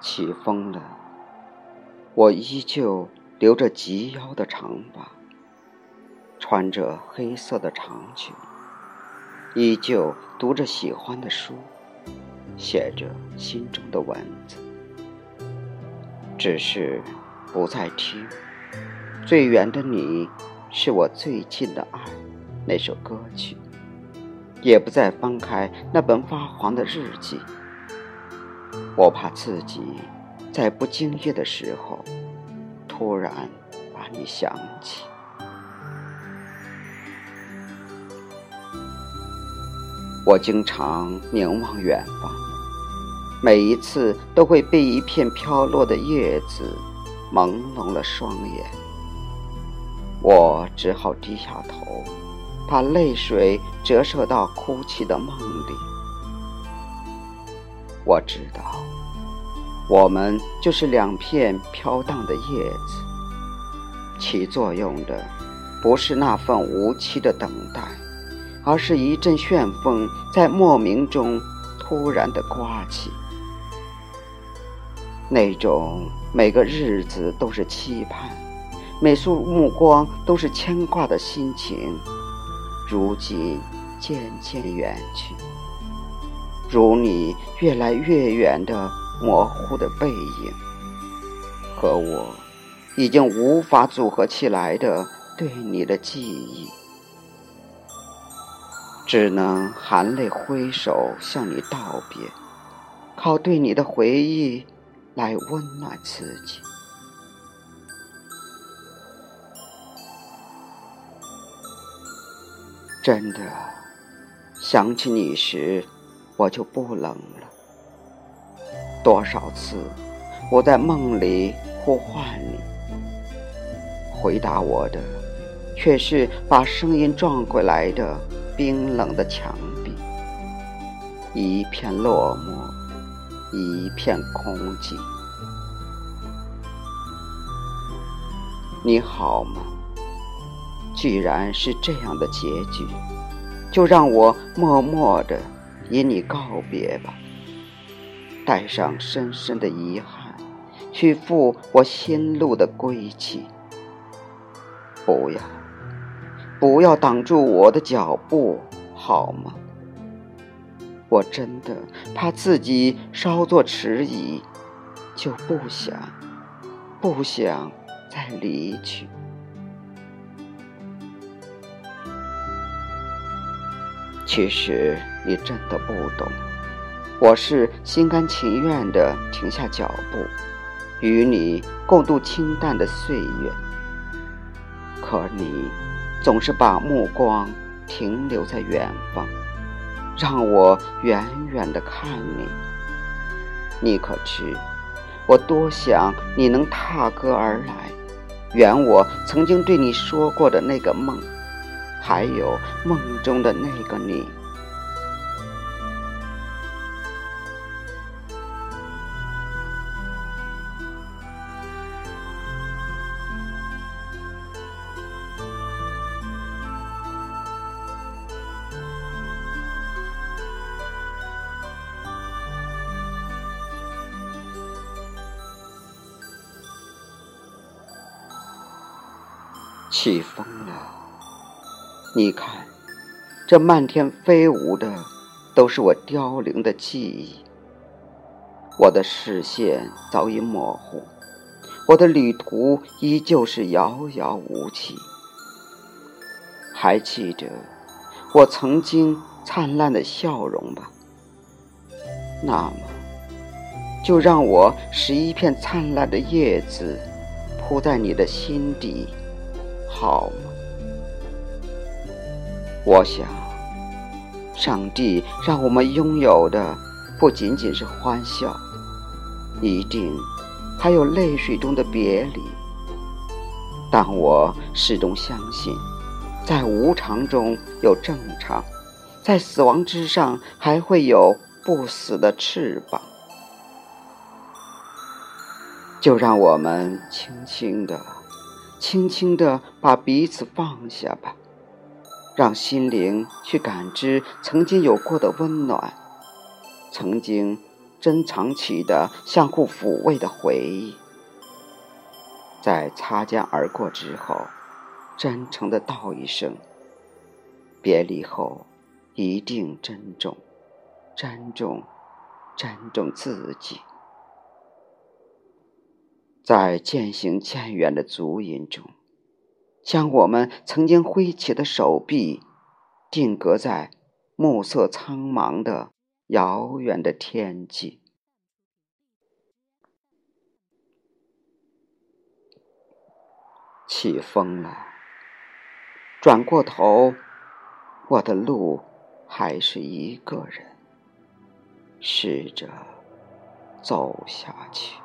起风了，我依旧留着及腰的长发，穿着黑色的长裙，依旧读着喜欢的书，写着心中的文字，只是不再听《最远的你是我最近的爱》那首歌曲，也不再翻开那本发黄的日记。我怕自己在不经意的时候，突然把你想起。我经常凝望远方，每一次都会被一片飘落的叶子朦胧了双眼。我只好低下头，把泪水折射到哭泣的梦里。我知道。我们就是两片飘荡的叶子，起作用的不是那份无期的等待，而是一阵旋风在莫名中突然的刮起，那种每个日子都是期盼，每束目光都是牵挂的心情，如今渐渐远去，如你越来越远的。模糊的背影和我已经无法组合起来的对你的记忆，只能含泪挥手向你道别，靠对你的回忆来温暖自己。真的，想起你时，我就不冷了。多少次，我在梦里呼唤你，回答我的却是把声音撞过来的冰冷的墙壁，一片落寞，一片空寂。你好吗？既然是这样的结局，就让我默默的与你告别吧。带上深深的遗憾，去赴我心路的归期。不要，不要挡住我的脚步，好吗？我真的怕自己稍作迟疑，就不想，不想再离去。其实你真的不懂。我是心甘情愿地停下脚步，与你共度清淡的岁月。可你总是把目光停留在远方，让我远远地看你。你可知，我多想你能踏歌而来，圆我曾经对你说过的那个梦，还有梦中的那个你。起风，你看，这漫天飞舞的都是我凋零的记忆。我的视线早已模糊，我的旅途依旧是遥遥无期。还记得我曾经灿烂的笑容吧？那么，就让我使一片灿烂的叶子铺在你的心底。好吗？我想，上帝让我们拥有的不仅仅是欢笑，一定还有泪水中的别离。但我始终相信，在无常中有正常，在死亡之上还会有不死的翅膀。就让我们轻轻的。轻轻地把彼此放下吧，让心灵去感知曾经有过的温暖，曾经珍藏起的相互抚慰的回忆，在擦肩而过之后，真诚的道一声：“别离后，一定珍重，珍重，珍重自己。”在渐行渐远的足音中，将我们曾经挥起的手臂定格在暮色苍茫的。遥远的天际，起风了。转过头，我的路还是一个人，试着走下去。